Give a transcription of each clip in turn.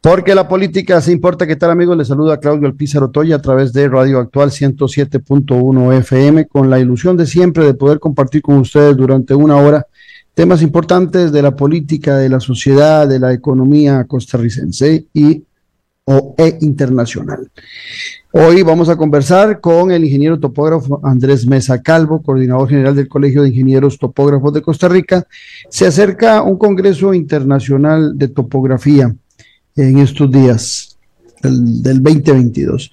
Porque la política se importa. ¿Qué tal, amigos? Les saluda Claudio Alpizar Otoya a través de Radio Actual 107.1 FM, con la ilusión de siempre de poder compartir con ustedes durante una hora temas importantes de la política, de la sociedad, de la economía costarricense y o e internacional. Hoy vamos a conversar con el ingeniero topógrafo Andrés Mesa Calvo, coordinador general del Colegio de Ingenieros Topógrafos de Costa Rica. Se acerca un Congreso Internacional de Topografía en estos días del, 2022.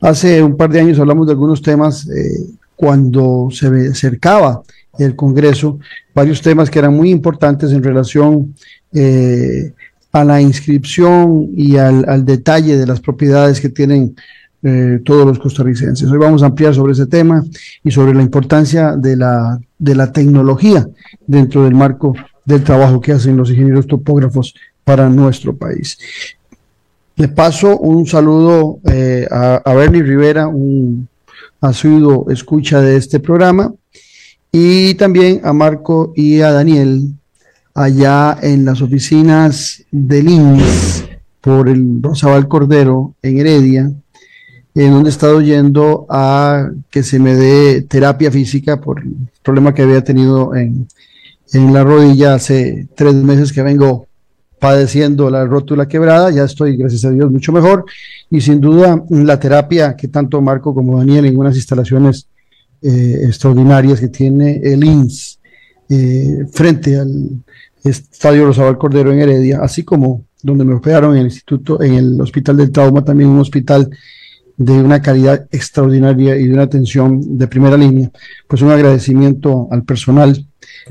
Hace un par de años hablamos de algunos temas eh, cuando se acercaba el Congreso, varios temas que eran muy importantes en relación eh, a la inscripción y al, detalle de las propiedades que tienen eh, todos los costarricenses. Hoy vamos a ampliar sobre ese tema y sobre la importancia de la, de la tecnología dentro del marco del trabajo que hacen los ingenieros topógrafos para nuestro país. Le paso un saludo eh, a, a, Bernie Rivera, un asiduo escucha de este programa, y también a Marco y a Daniel allá en las oficinas del INS por el Rosabal Cordero en Heredia, en donde he estado yendo a que se me dé terapia física por el problema que había tenido en, en la rodilla hace tres meses que vengo padeciendo la rótula quebrada, ya estoy, gracias a Dios, mucho mejor. Y sin duda, la terapia que tanto Marco como Daniel en unas instalaciones eh, extraordinarias que tiene el INS eh, frente al Estadio Rosabal Cordero en Heredia, así como donde me operaron en el Instituto, en el Hospital del Trauma, también un hospital de una calidad extraordinaria y de una atención de primera línea. Pues un agradecimiento al personal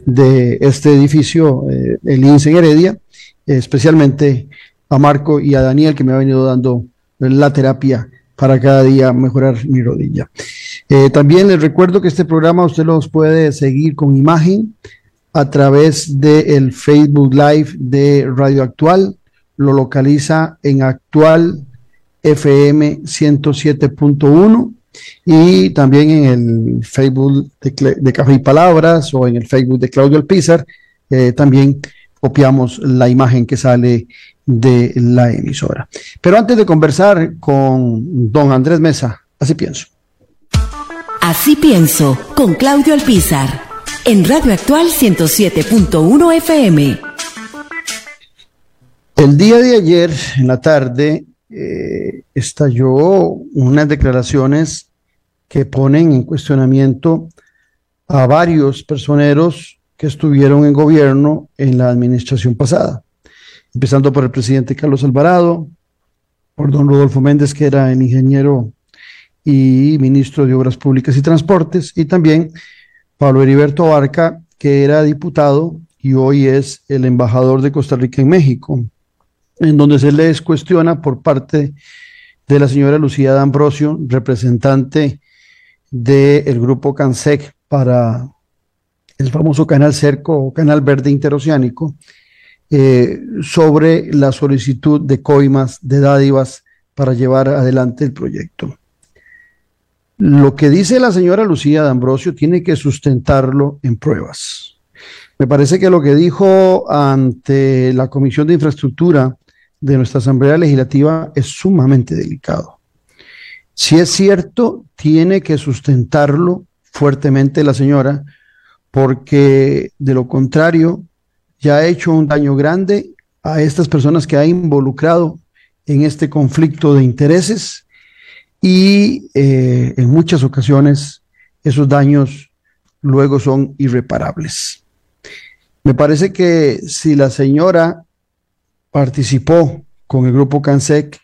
de este edificio, eh, el INS en Heredia, especialmente a Marco y a Daniel que me ha venido dando la terapia para cada día mejorar mi rodilla. Eh, también les recuerdo que este programa usted los puede seguir con imagen a través del Facebook Live de Radio Actual. Lo localiza en Actual FM 107.1 y también en el Facebook de, Café y Palabras o en el Facebook de Claudio Alpizar. Eh, también copiamos la imagen que sale de la emisora. Pero antes de conversar con don Andrés Mesa, así pienso. Así pienso, con Claudio Alpizar, en Radio Actual 107.1 FM. El día de ayer, en la tarde, eh, estalló unas declaraciones que ponen en cuestionamiento a varios personeros que estuvieron en gobierno en la administración pasada, empezando por el presidente Carlos Alvarado, por don Rodolfo Méndez, que era el ingeniero y ministro de Obras Públicas y Transportes, y también Pablo Heriberto Barca, que era diputado y hoy es el embajador de Costa Rica en México, en donde se les cuestiona por parte de la señora Lucía D'Ambrosio, representante del grupo CANSEC para el famoso canal Cerco o canal verde interoceánico, eh, sobre la solicitud de coimas, de dádivas para llevar adelante el proyecto. Lo que dice la señora Lucía D'Ambrosio tiene que sustentarlo en pruebas. Me parece que lo que dijo ante la Comisión de Infraestructura de nuestra Asamblea Legislativa es sumamente delicado. Si es cierto, tiene que sustentarlo fuertemente la señora, porque de lo contrario ya ha hecho un daño grande a estas personas que ha involucrado en este conflicto de intereses y eh, en muchas ocasiones esos daños luego son irreparables. Me parece que si la señora participó con el grupo CANSEC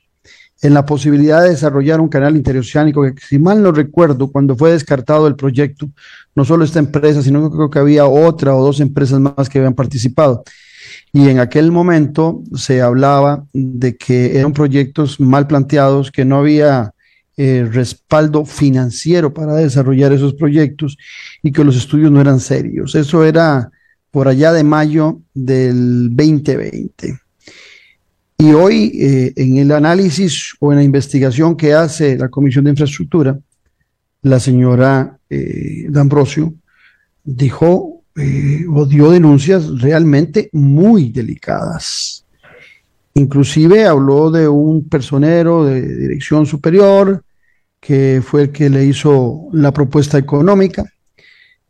en la posibilidad de desarrollar un canal interoceánico, que si mal no recuerdo, cuando fue descartado el proyecto, no solo esta empresa, sino que creo que había otra o dos empresas más que habían participado. Y en aquel momento se hablaba de que eran proyectos mal planteados, que no había eh, respaldo financiero para desarrollar esos proyectos y que los estudios no eran serios. Eso era por allá de mayo del 2020. Y hoy, eh, en el análisis o en la investigación que hace la Comisión de Infraestructura, la señora eh, D'Ambrosio dijo eh, o dio denuncias realmente muy delicadas. Inclusive habló de un personero de dirección superior que fue el que le hizo la propuesta económica.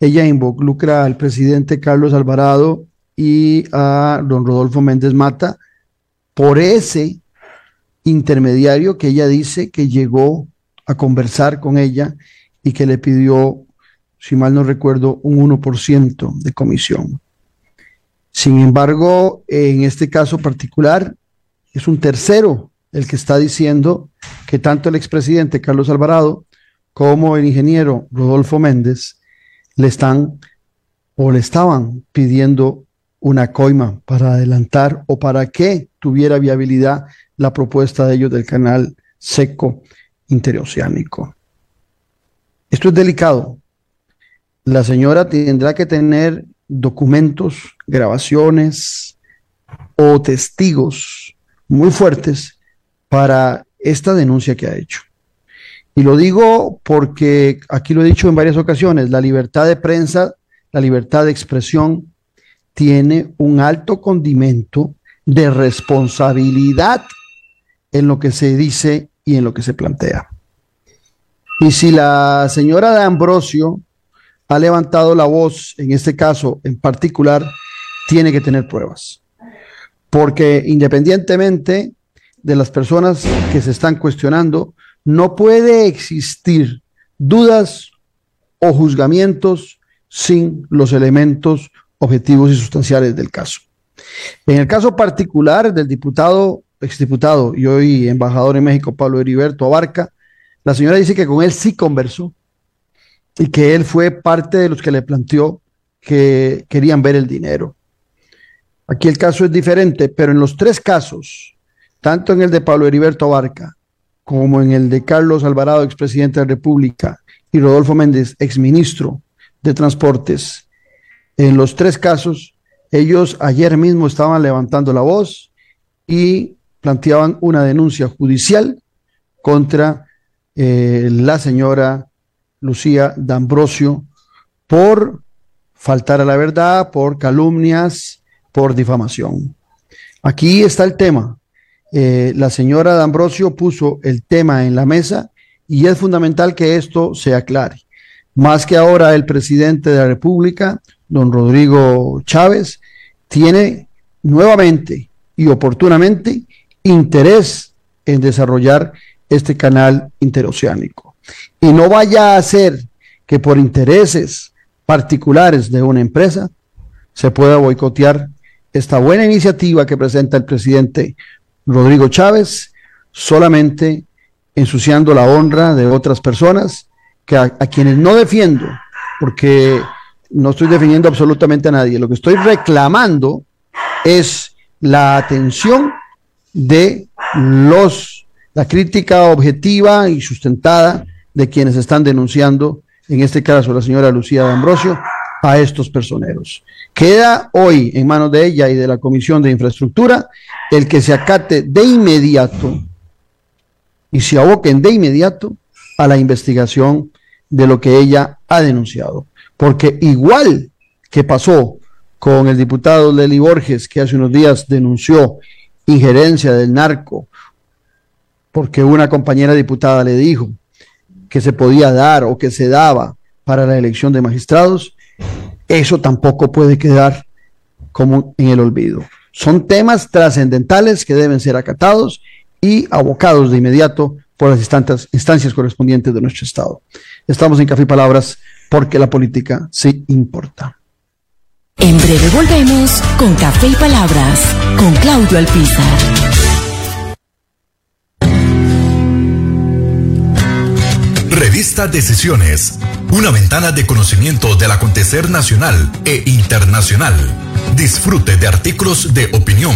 Ella involucra al presidente Carlos Alvarado y a don Rodolfo Méndez Mata por ese intermediario que ella dice que llegó a conversar con ella y que le pidió, si mal no recuerdo, un 1% de comisión. Sin embargo, en este caso particular, es un tercero el que está diciendo que tanto el expresidente Carlos Alvarado como el ingeniero Rodolfo Méndez le están o le estaban pidiendo una coima para adelantar o para que tuviera viabilidad la propuesta de ellos del canal seco interoceánico. Esto es delicado. La señora tendrá que tener documentos, grabaciones o testigos muy fuertes para esta denuncia que ha hecho. Y lo digo porque aquí lo he dicho en varias ocasiones, la libertad de prensa, la libertad de expresión tiene un alto condimento de responsabilidad en lo que se dice y en lo que se plantea. Y si la señora de Ambrosio ha levantado la voz, en este caso en particular, tiene que tener pruebas. Porque independientemente de las personas que se están cuestionando, no puede existir dudas o juzgamientos sin los elementos objetivos y sustanciales del caso. En el caso particular del diputado, exdiputado y hoy embajador en México, Pablo Heriberto Abarca, la señora dice que con él sí conversó y que él fue parte de los que le planteó que querían ver el dinero. Aquí el caso es diferente, pero en los tres casos, tanto en el de Pablo Heriberto Abarca como en el de Carlos Alvarado, expresidente de la República, y Rodolfo Méndez, exministro de Transportes, en los tres casos, ellos ayer mismo estaban levantando la voz y planteaban una denuncia judicial contra eh, la señora Lucía D'Ambrosio por faltar a la verdad, por calumnias, por difamación. Aquí está el tema. Eh, la señora D'Ambrosio puso el tema en la mesa y es fundamental que esto se aclare. Más que ahora el presidente de la República don Rodrigo Chávez, tiene nuevamente y oportunamente interés en desarrollar este canal interoceánico. Y no vaya a ser que por intereses particulares de una empresa se pueda boicotear esta buena iniciativa que presenta el presidente Rodrigo Chávez, solamente ensuciando la honra de otras personas que a, a quienes no defiendo, porque no estoy definiendo absolutamente a nadie. Lo que estoy reclamando es la atención de los, la crítica objetiva y sustentada de quienes están denunciando, en este caso la señora Lucía de Ambrosio, a estos personeros. Queda hoy en manos de ella y de la Comisión de Infraestructura el que se acate de inmediato y se aboquen de inmediato a la investigación de lo que ella ha denunciado porque igual que pasó con el diputado Leli Borges, que hace unos días denunció injerencia del narco, porque una compañera diputada le dijo que se podía dar o que se daba para la elección de magistrados, eso tampoco puede quedar como en el olvido. Son temas trascendentales que deben ser acatados y abocados de inmediato por las instancias, correspondientes de nuestro Estado. Estamos en Café Palabras porque la política sí importa. En breve volvemos con Café y Palabras con Claudio Alpizar. Revista Decisiones, una ventana de conocimiento del acontecer nacional e internacional. Disfrute de artículos de opinión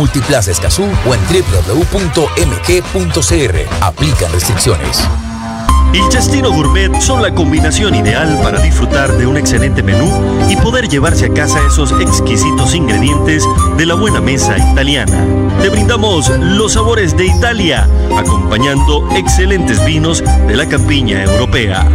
Multiplaza Escazú o en www.mg.cr. Aplican restricciones. El Chastino Gourmet son la combinación ideal para disfrutar de un excelente menú y poder llevarse a casa esos exquisitos ingredientes de la buena mesa italiana. Te brindamos los sabores de Italia, acompañando excelentes vinos de la campiña europea.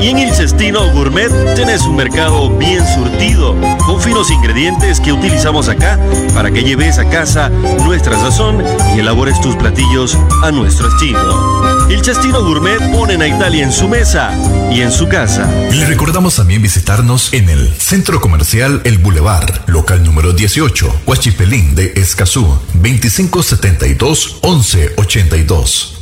Y en el Cestino Gourmet tenés un mercado bien surtido, con finos ingredientes que utilizamos acá para que lleves a casa nuestra sazón y elabores tus platillos a nuestro estilo. El Chastino Gourmet pone a Italia en su mesa y en su casa. Le recordamos también visitarnos en el Centro Comercial El Boulevard, local número 18, Huachipelín de Escazú, 2572 1182.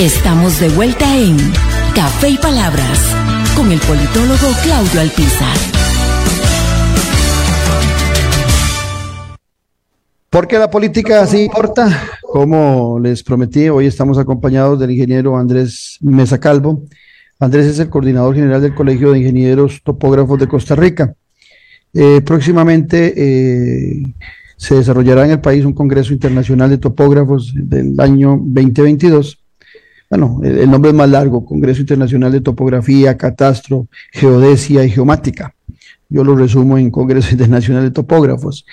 Estamos de vuelta en Café y Palabras con el politólogo Claudio Alpizar. Porque la política sí importa. Como les prometí, hoy estamos acompañados del ingeniero Andrés Mesa Calvo. Andrés es el coordinador general del Colegio de Ingenieros Topógrafos de Costa Rica. Eh, próximamente eh, se desarrollará en el país un Congreso Internacional de Topógrafos del año 2022 bueno, el, nombre es más largo, Congreso Internacional de Topografía, Catastro, Geodesia y Geomática. Yo lo resumo en Congreso Internacional de Topógrafos.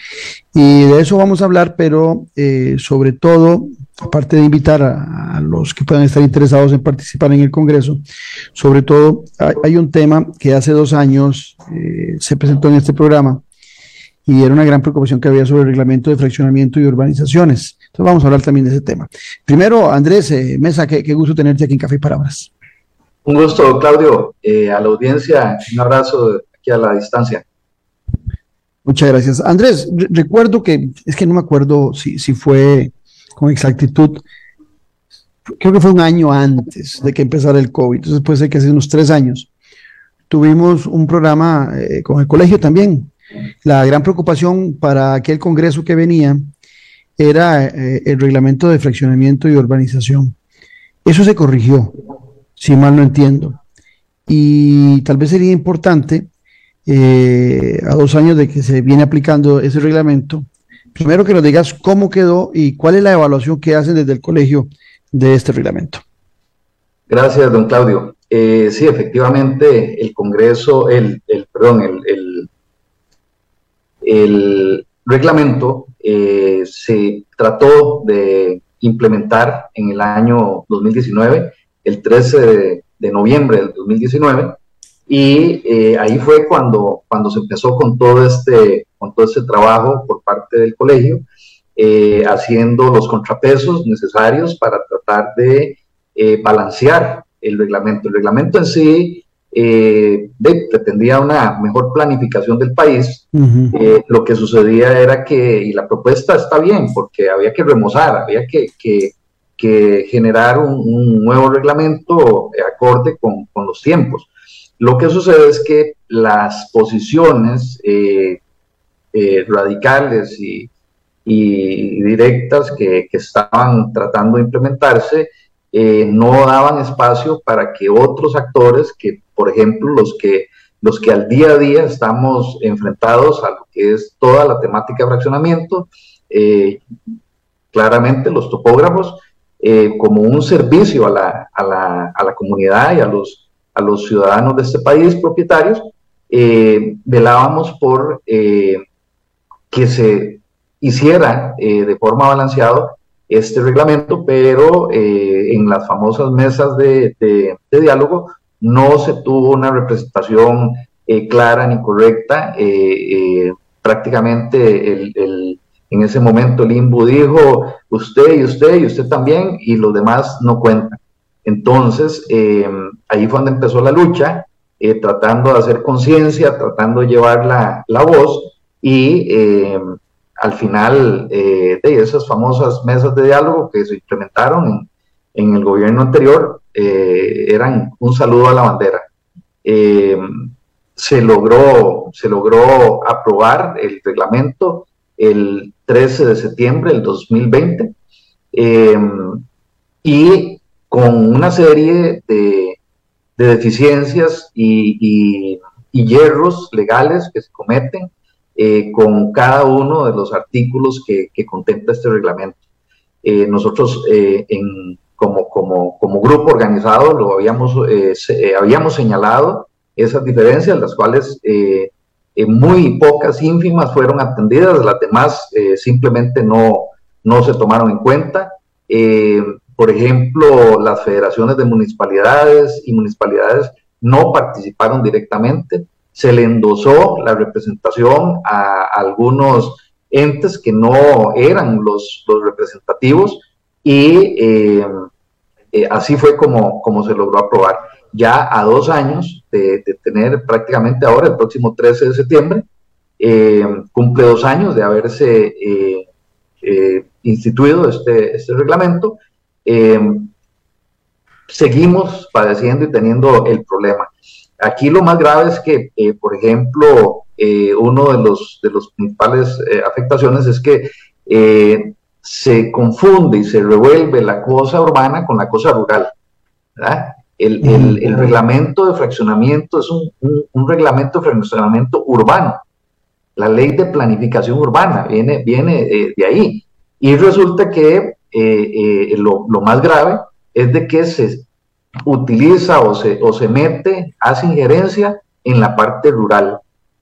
Y de eso vamos a hablar, pero eh, sobre todo, aparte de invitar a, los que puedan estar interesados en participar en el Congreso, sobre todo hay, un tema que hace dos años eh, se presentó en este programa y era una gran preocupación que había sobre el reglamento de fraccionamiento y urbanizaciones. Entonces vamos a hablar también de ese tema. Primero, Andrés eh, Mesa, qué, gusto tenerte aquí en Café y Palabras. Un gusto, Claudio. Eh, a la audiencia, un abrazo aquí a la distancia. Muchas gracias. Andrés, recuerdo que, es que no me acuerdo si, si fue con exactitud, creo que fue un año antes de que empezara el COVID, entonces puede ser que hace unos tres años, tuvimos un programa eh, con el colegio también, la gran preocupación para aquel Congreso que venía era eh, el reglamento de fraccionamiento y urbanización. Eso se corrigió, si mal no entiendo. Y tal vez sería importante, eh, a dos años de que se viene aplicando ese reglamento, primero que nos digas cómo quedó y cuál es la evaluación que hacen desde el colegio de este reglamento. Gracias, don Claudio. Eh, sí, efectivamente, el Congreso, el, el perdón, el, el reglamento eh, se trató de implementar en el año 2019, el 13 de, noviembre del 2019, y eh, ahí fue cuando, cuando se empezó con todo, este, con todo este trabajo por parte del colegio, eh, haciendo los contrapesos necesarios para tratar de balancear el reglamento. El reglamento en sí eh, pretendía una mejor planificación del país. Eh, lo que sucedía era que, y la propuesta está bien, porque había que remozar, había que, que, generar un, nuevo reglamento acorde con, con, los tiempos. Lo que sucede es que las posiciones eh, eh, radicales y, directas que, estaban tratando de implementarse no daban espacio para que otros actores, que por ejemplo los que, los que al día a día estamos enfrentados a lo que es toda la temática de fraccionamiento, claramente los topógrafos, como un servicio a la, a, la, a la comunidad y a los a los ciudadanos de este país propietarios, eh, velábamos por eh, que se hiciera eh, de forma balanceada este reglamento, pero en las famosas mesas de, diálogo no se tuvo una representación clara ni correcta. prácticamente el, en ese momento el INBU dijo usted y usted y usted también y los demás no cuentan. Entonces, eh, ahí fue donde empezó la lucha, eh, tratando de hacer conciencia, tratando de llevar la, voz y eh, al final de esas famosas mesas de diálogo que se implementaron en, el gobierno anterior, eran un saludo a la bandera. se, logró, se logró aprobar el reglamento el 13 de septiembre del 2020 y con una serie de, deficiencias y, hierros legales que se cometen eh, con cada uno de los artículos que, contempla este reglamento. Eh, nosotros eh, en, como, como, como, grupo organizado lo habíamos, habíamos señalado esas diferencias, las cuales muy pocas, ínfimas fueron atendidas, las demás simplemente no, no se tomaron en cuenta. Por ejemplo, las federaciones de municipalidades y municipalidades no participaron directamente. Se le endosó la representación a algunos entes que no eran los, representativos y eh, eh, así fue como, como se logró aprobar. Ya a dos años de, tener prácticamente ahora, el próximo 13 de septiembre, eh, cumple dos años de haberse instituido este, este reglamento seguimos padeciendo y teniendo el problema. Aquí lo más grave es que, por ejemplo, uno de los, de los principales afectaciones es que se confunde y se revuelve la cosa urbana con la cosa rural. El, reglamento de fraccionamiento es un, un, reglamento de fraccionamiento urbano. La ley de planificación urbana viene, viene de ahí. Y resulta que eh, eh, lo, más grave es de que se utiliza o se, o se mete, hace injerencia en la parte rural,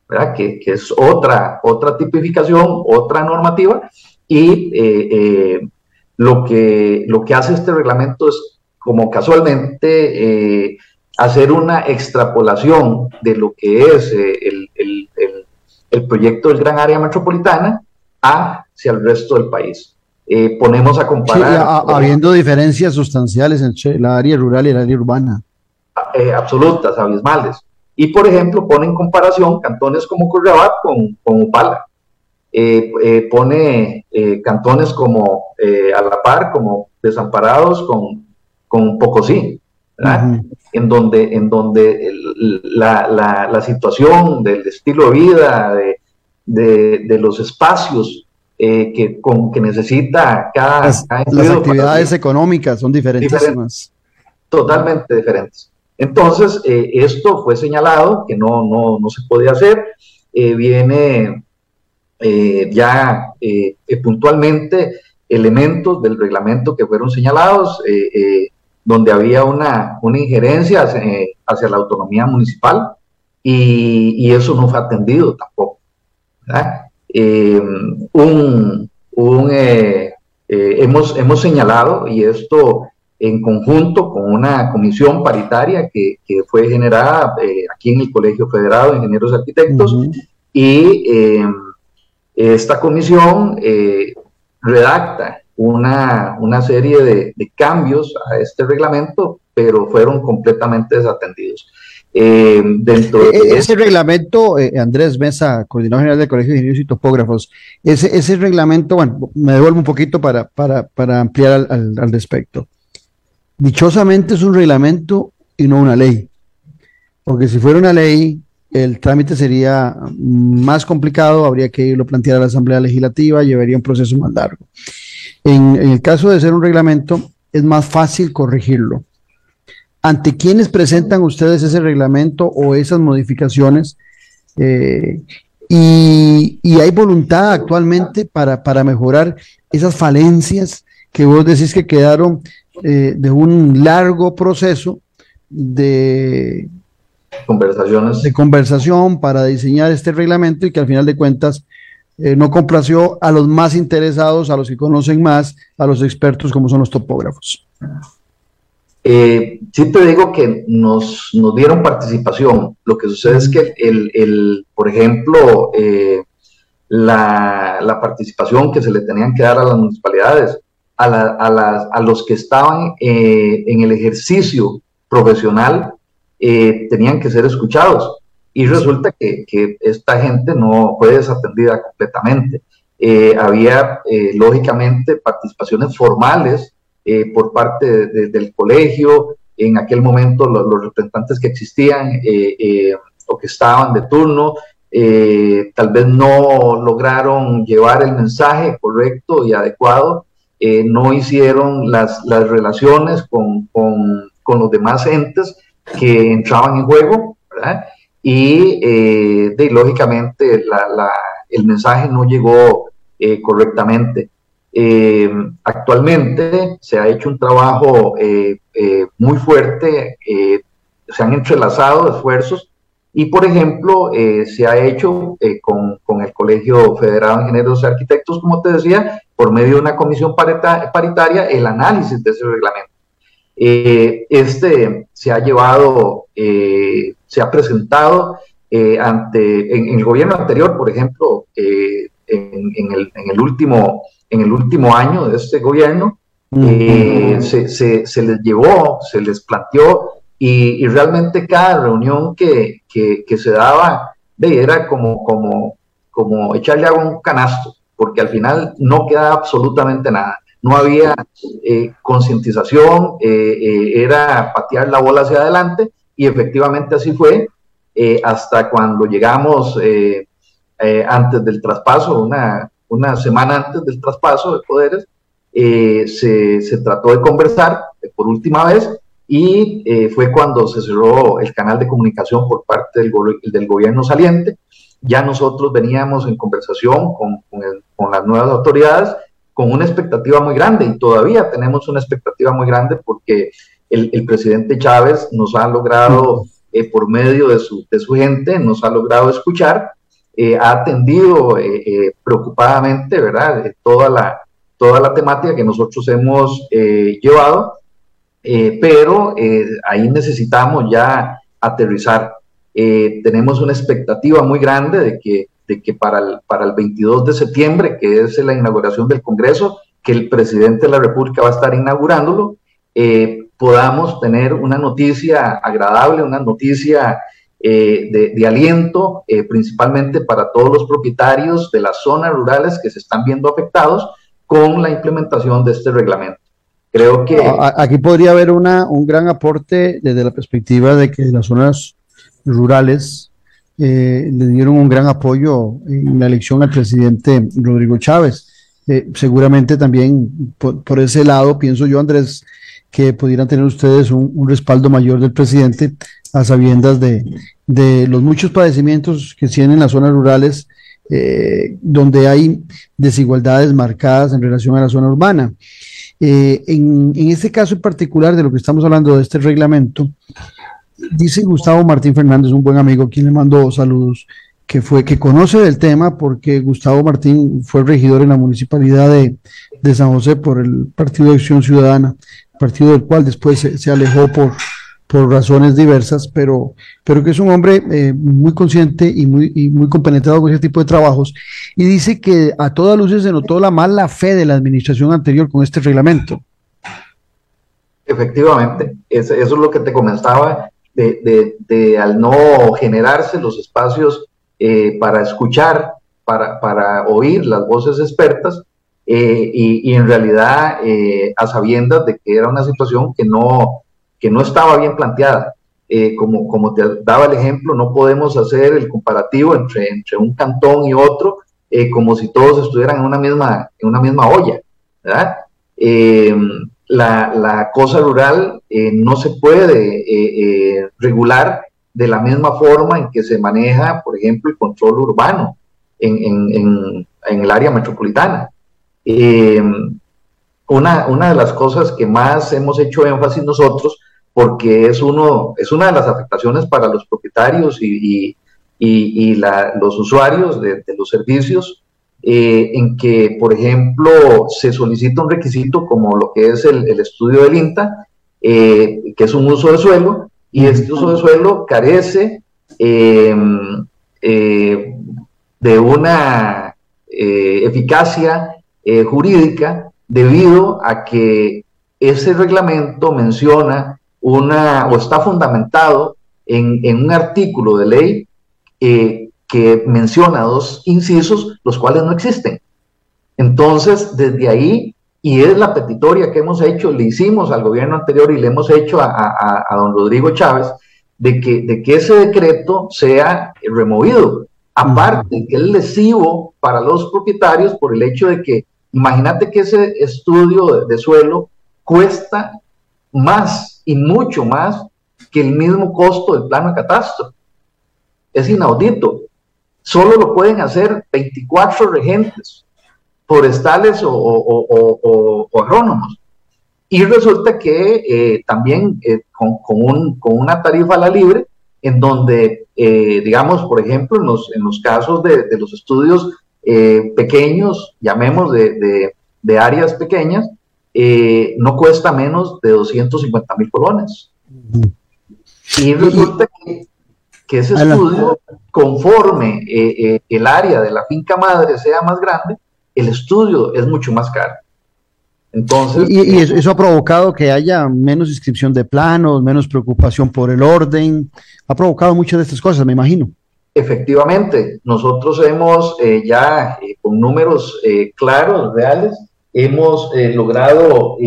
¿verdad? Que, es otra, otra tipificación, otra normativa, y eh, lo, que, lo que hace este reglamento es, como casualmente, hacer una extrapolación de lo que es el, el, el proyecto del Gran Área Metropolitana hacia el resto del país. Eh, ponemos a comparar. habiendo diferencias sustanciales entre la área rural y el área urbana. Eh, absolutas, abismales. Y por ejemplo, pone en comparación cantones como Curriabat con, con Upala. Eh, pone cantones como a la par, como desamparados con, con Pocosí, en donde, en donde la, la, la, situación del estilo de vida, de, de, de los espacios eh, que, con, que necesita cada... Las, actividades económicas son diferentes. totalmente diferentes. Entonces, eh, esto fue señalado que no, no, no se podía hacer. Eh, ya puntualmente elementos del reglamento que fueron señalados, donde había una, una injerencia hacia, la autonomía municipal y, y, eso no fue atendido tampoco. Eh, un, eh, eh, hemos, hemos señalado, y esto en conjunto con una comisión paritaria que, fue generada aquí en el Colegio Federado de Ingenieros Arquitectos, y esta comisión redacta una, una serie de, de, cambios a este reglamento, pero fueron completamente desatendidos. Eh, dentro de e-, ese reglamento, eh, Andrés Mesa, coordinador general del Colegio de Ingenieros y Topógrafos, ese, ese reglamento, bueno, me devuelvo un poquito para, para, para ampliar al, al, respecto. Dichosamente es un reglamento y no una ley. porque si fuera una ley, el trámite sería más complicado, habría que irlo plantear a la Asamblea Legislativa, llevaría un proceso más largo. En, el caso de ser un reglamento, es más fácil corregirlo. ¿Ante quiénes presentan ustedes ese reglamento o esas modificaciones? Eh, y, hay voluntad actualmente para, para, mejorar esas falencias que vos decís que quedaron eh, de un largo proceso de conversaciones de conversación para diseñar este reglamento y que al final de cuentas eh, no complació a los más interesados, a los que conocen más, a los expertos como son los topógrafos. Eh, sí te digo que nos, nos, dieron participación. Lo que sucede es que, el, el por ejemplo, eh, la, la, participación que se le tenían que dar a las municipalidades, a, a, las, a los que estaban eh, en el ejercicio profesional, eh, tenían que ser escuchados. Y resulta que, que, esta gente no fue desatendida completamente. había, lógicamente, participaciones formales eh, por parte del colegio, en aquel momento los, representantes que existían eh, eh, o que estaban de turno, tal vez no lograron llevar el mensaje correcto y adecuado, no hicieron las, las relaciones con, con, con, los demás entes que entraban en juego, ¿verdad? Y, de, lógicamente la, la, el mensaje no llegó correctamente. Eh, actualmente se ha hecho un trabajo eh, eh, muy fuerte, se han entrelazado esfuerzos y, por ejemplo, se ha hecho con, con, el Colegio Federado de Ingenieros y Arquitectos, como te decía, por medio de una comisión paritaria, el análisis de ese reglamento. Este se ha llevado, se ha presentado ante, en, el gobierno anterior, por ejemplo, en, en, el, en el último en el último año de este gobierno, eh, se, se, les llevó, se les planteó y, realmente cada reunión que, que, se daba de, era como, como, como echarle agua a un canasto, porque al final no quedaba absolutamente nada. No había eh, concientización, eh, era patear la bola hacia adelante y efectivamente así fue hasta cuando llegamos antes del traspaso, una, una semana antes del traspaso de poderes, eh, se, se, trató de conversar por última vez y eh, fue cuando se cerró el canal de comunicación por parte del, del gobierno saliente. Ya nosotros veníamos en conversación con, con, con, las nuevas autoridades con una expectativa muy grande y todavía tenemos una expectativa muy grande porque el, el presidente Chávez nos ha logrado, eh, por medio de su, de su gente, nos ha logrado escuchar eh, ha atendido eh, eh, preocupadamente, ¿verdad?, toda la, toda la temática que nosotros hemos llevado, pero ahí necesitamos ya aterrizar. tenemos una expectativa muy grande de que, de que para, el, para el 22 de septiembre, que es la inauguración del Congreso, que el presidente de la República va a estar inaugurándolo, podamos tener una noticia agradable, una noticia eh, de, aliento, eh, principalmente para todos los propietarios de las zonas rurales que se están viendo afectados con la implementación de este reglamento. Creo que... Aquí podría haber una, un gran aporte desde la perspectiva de que las zonas rurales eh, le dieron un gran apoyo en la elección al presidente Rodrigo Chávez. seguramente también por, ese lado, pienso yo, Andrés, que pudieran tener ustedes un, respaldo mayor del presidente a sabiendas de, los muchos padecimientos que tienen las zonas rurales eh, donde hay desigualdades marcadas en relación a la zona urbana. Eh, en, este caso en particular de lo que estamos hablando de este reglamento, dice Gustavo Martín Fernández, un buen amigo, quien le mandó saludos, que fue que conoce del tema porque Gustavo Martín fue regidor en la municipalidad de, de San José por el Partido de Acción Ciudadana, partido del cual después se, se alejó por, por razones diversas, pero, pero que es un hombre eh, muy consciente y muy, y muy compenetrado con ese tipo de trabajos. Y dice que a todas luces se notó la mala fe de la administración anterior con este reglamento. Efectivamente, eso, es lo que te comenzaba, de, de, al no generarse los espacios eh, para escuchar, para, para, oír las voces expertas, eh, y, y, en realidad a sabiendas de que era una situación que no, que no estaba bien planteada. eh, como, como te daba el ejemplo, no podemos hacer el comparativo entre, entre un cantón y otro eh, como si todos estuvieran en una misma, en una misma olla, ¿verdad? La, la, cosa rural no se puede regular de la misma forma en que se maneja, por ejemplo, el control urbano en, en, en, el área metropolitana. Eh, una, una, de las cosas que más hemos hecho énfasis nosotros, porque es, uno, es una de las afectaciones para los propietarios y, y, y, los usuarios de, los servicios, eh, en que, por ejemplo, se solicita un requisito como lo que es el, estudio del INTA, eh, que es un uso de suelo, y este uso de suelo carece em, eh, de una eh, eficacia eh, jurídica debido a que ese reglamento menciona una o está fundamentado en, en un artículo de ley que menciona dos incisos, los cuales no existen. Entonces, desde ahí y es la petitoria que hemos hecho, le hicimos al gobierno anterior y le hemos hecho a, don Rodrigo Chávez, de que, de que ese decreto sea removido. Aparte, que es lesivo para los propietarios por el hecho de que, imagínate que ese estudio de, suelo cuesta más y mucho más que el mismo costo del plano de catastro. Es inaudito. Solo lo pueden hacer 24 regentes forestales o, agrónomos. Y resulta que eh, también eh, con, una tarifa a la libre, en donde, eh, digamos, por ejemplo, en los, en los casos de, los estudios pequeños, llamemos de, áreas pequeñas, no cuesta menos de 250 mil colones. Y resulta que, que ese estudio, conforme el área de la finca madre sea más grande, el estudio es mucho más caro. Entonces, y, eh, eso ha provocado que haya menos inscripción de planos, menos preocupación por el orden, ha provocado muchas de estas cosas, me imagino. Efectivamente, nosotros hemos eh, ya eh, con números claros, reales, hemos logrado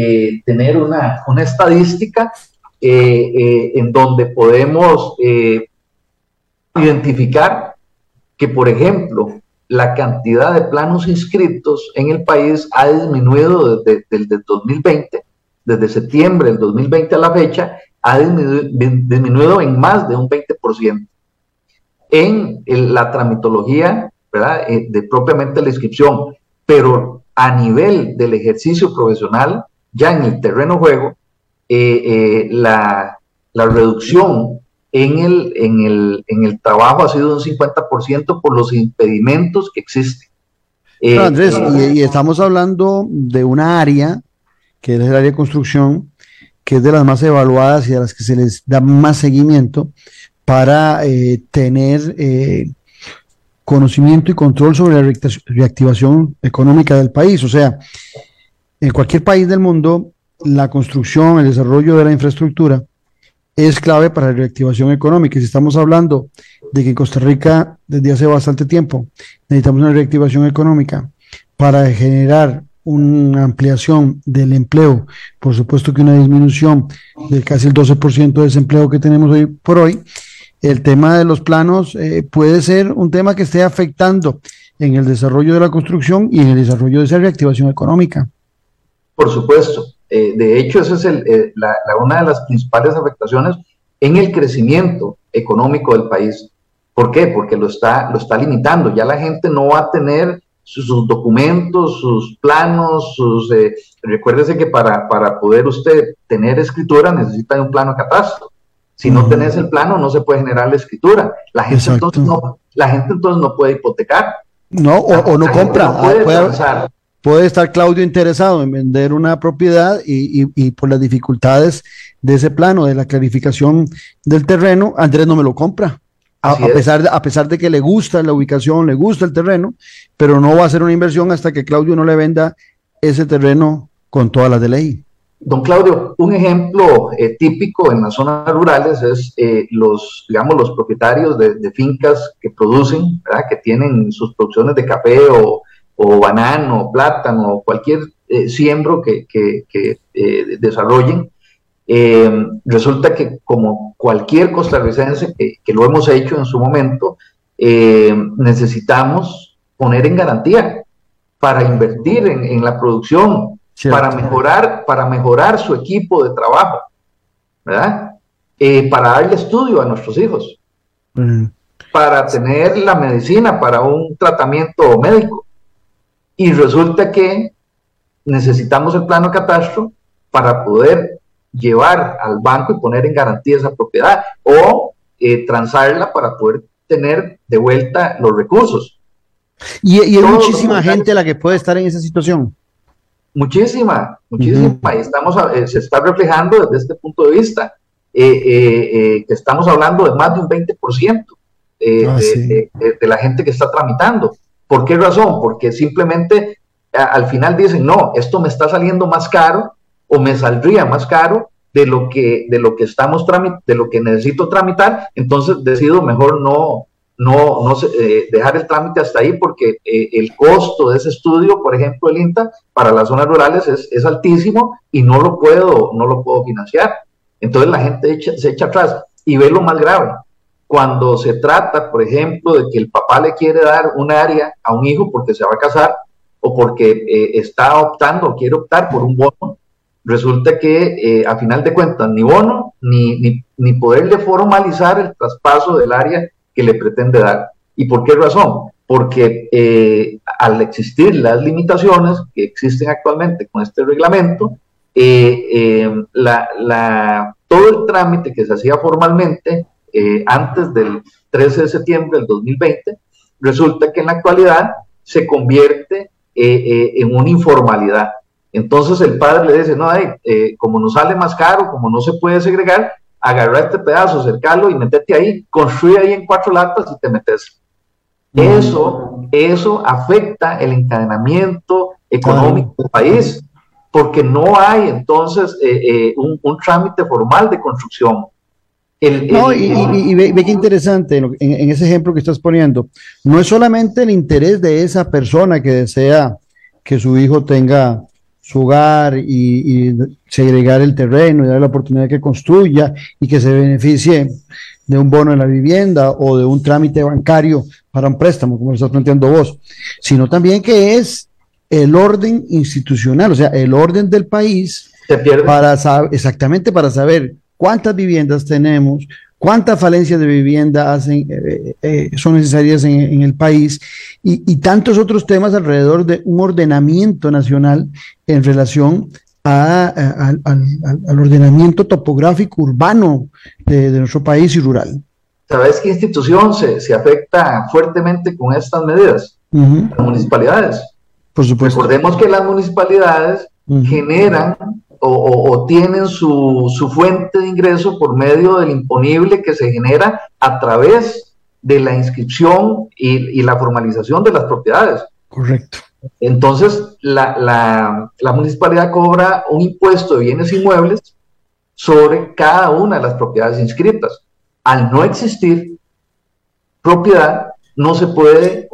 tener una, una estadística en donde podemos identificar que, por ejemplo, la cantidad de planos inscritos en el país ha disminuido desde, el 2020, desde septiembre del 2020 a la fecha, ha disminuido, en más de un 20%. En la tramitología, ¿verdad? Eh, de propiamente la inscripción, pero a nivel del ejercicio profesional, ya en el terreno juego, eh, eh, la, la reducción en el, en el, en el trabajo ha sido un 50% por los impedimentos que existen. Eh, Andrés, eh, y, estamos hablando de una área, que es el área de construcción, que es de las más evaluadas y a las que se les da más seguimiento para eh, tener conocimiento y control sobre la reactivación económica del país. O sea, en cualquier país del mundo, la construcción, el desarrollo de la infraestructura es clave para la reactivación económica. Y si estamos hablando de que en Costa Rica desde hace bastante tiempo necesitamos una reactivación económica para generar una ampliación del empleo, por supuesto que una disminución de casi el 12% de desempleo que tenemos hoy por hoy, el tema de los planos eh, puede ser un tema que esté afectando en el desarrollo de la construcción y en el desarrollo de esa reactivación económica. Por supuesto, eh, de hecho, esa es eh, una de las principales afectaciones en el crecimiento económico del país. ¿Por qué? Porque lo está, lo está limitando. Ya la gente no va a tener sus, documentos, sus planos, sus... Eh, recuérdese que para, para poder usted tener escritura necesita un plano catastro. Si no tenés el plano, no se puede generar la escritura. La gente, entonces no, la gente entonces no puede hipotecar. No, o, no compra. No puede, ah, puede estar Claudio interesado en vender una propiedad y, por las dificultades de ese plano, de la clarificación del terreno, Andrés no me lo compra. A, pesar de, a pesar de que le gusta la ubicación, le gusta el terreno, pero no va a hacer una inversión hasta que Claudio no le venda ese terreno con todas las de ley. Don Claudio, un ejemplo eh, típico en las zonas rurales es eh, los, digamos, los propietarios de, fincas que producen, que tienen sus producciones de café o, o banano, plátano, cualquier eh, siembro que, que, eh, desarrollen, Eh, resulta que como cualquier costarricense que, lo hemos hecho en su momento, eh, necesitamos poner en garantía para invertir en, la producción, para mejorar, para mejorar su equipo de trabajo, ¿verdad? Para darle estudio a nuestros hijos, para tener la medicina para un tratamiento médico. Y resulta que necesitamos el plano catastro para poder llevar al banco y poner en garantía esa propiedad o eh, transarla para poder tener de vuelta los recursos. Y, hay muchísima gente la que puede estar en esa situación. Muchísima, muchísima. Y estamos, eh, se está reflejando desde este punto de vista, eh, que estamos hablando de más de un 20% ah, de, de, la gente que está tramitando. ¿Por qué razón? Porque simplemente al final dicen, no, esto me está saliendo más caro o me saldría más caro de lo que, de lo que estamos de lo que necesito tramitar, entonces decido mejor no, no, no eh, dejar el trámite hasta ahí porque eh, el costo de ese estudio, por ejemplo, el INTA, para las zonas rurales es, es altísimo y no lo puedo, no lo puedo financiar. Entonces la gente se echa atrás y ve lo más grave. Cuando se trata, por ejemplo, de que el papá le quiere dar un área a un hijo porque se va a casar o porque eh, está optando o quiere optar por un bono, resulta que eh, a final de cuentas ni bono ni, ni, ni, poderle formalizar el traspaso del área que le pretende dar. ¿Y por qué razón? Porque eh, al existir las limitaciones que existen actualmente con este reglamento, eh, la, la, todo el trámite que se hacía formalmente antes del 13 de septiembre del 2020, resulta que en la actualidad se convierte en una informalidad. Entonces el padre le dice, no, eh, como nos sale más caro, como no se puede segregar, agarra este pedazo, acercarlo y metete ahí, construye ahí en cuatro latas y te metes. Eso, eso afecta el encadenamiento económico del país, porque no hay entonces eh, eh, un, trámite formal de construcción. No, y, ve, qué interesante en, en, ese ejemplo que estás poniendo. No es solamente el interés de esa persona que desea que su hijo tenga su hogar y, segregar el terreno y darle la oportunidad de que construya y que se beneficie de un bono en la vivienda o de un trámite bancario para un préstamo, como lo estás planteando vos, sino también que es el orden institucional, o sea, el orden del país para saber, exactamente para saber cuántas viviendas tenemos, cuántas falencias de vivienda hacen, eh, eh, son necesarias en, el país y, tantos otros temas alrededor de un ordenamiento nacional en relación al, ordenamiento topográfico urbano de, nuestro país y rural. ¿Sabes qué institución se, se afecta fuertemente con estas medidas? Las municipalidades. Por supuesto. Recordemos que las municipalidades generan o, tienen su, su, fuente de ingreso por medio del imponible que se genera a través de la inscripción y, la formalización de las propiedades. Correcto. Entonces, la, la, la, municipalidad cobra un impuesto de bienes inmuebles sobre cada una de las propiedades inscritas. Al no existir propiedad, no se puede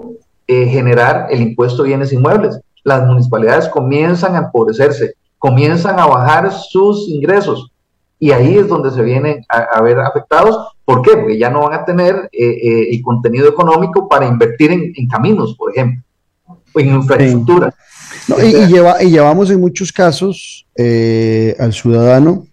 eh, generar el impuesto de bienes inmuebles. Las municipalidades comienzan a empobrecerse comienzan a bajar sus ingresos y ahí es donde se vienen a, ver afectados. ¿Por qué? Porque ya no van a tener eh, eh, el contenido económico para invertir en, caminos, por ejemplo, o en infraestructura. y, lleva, y, llevamos en muchos casos eh, al ciudadano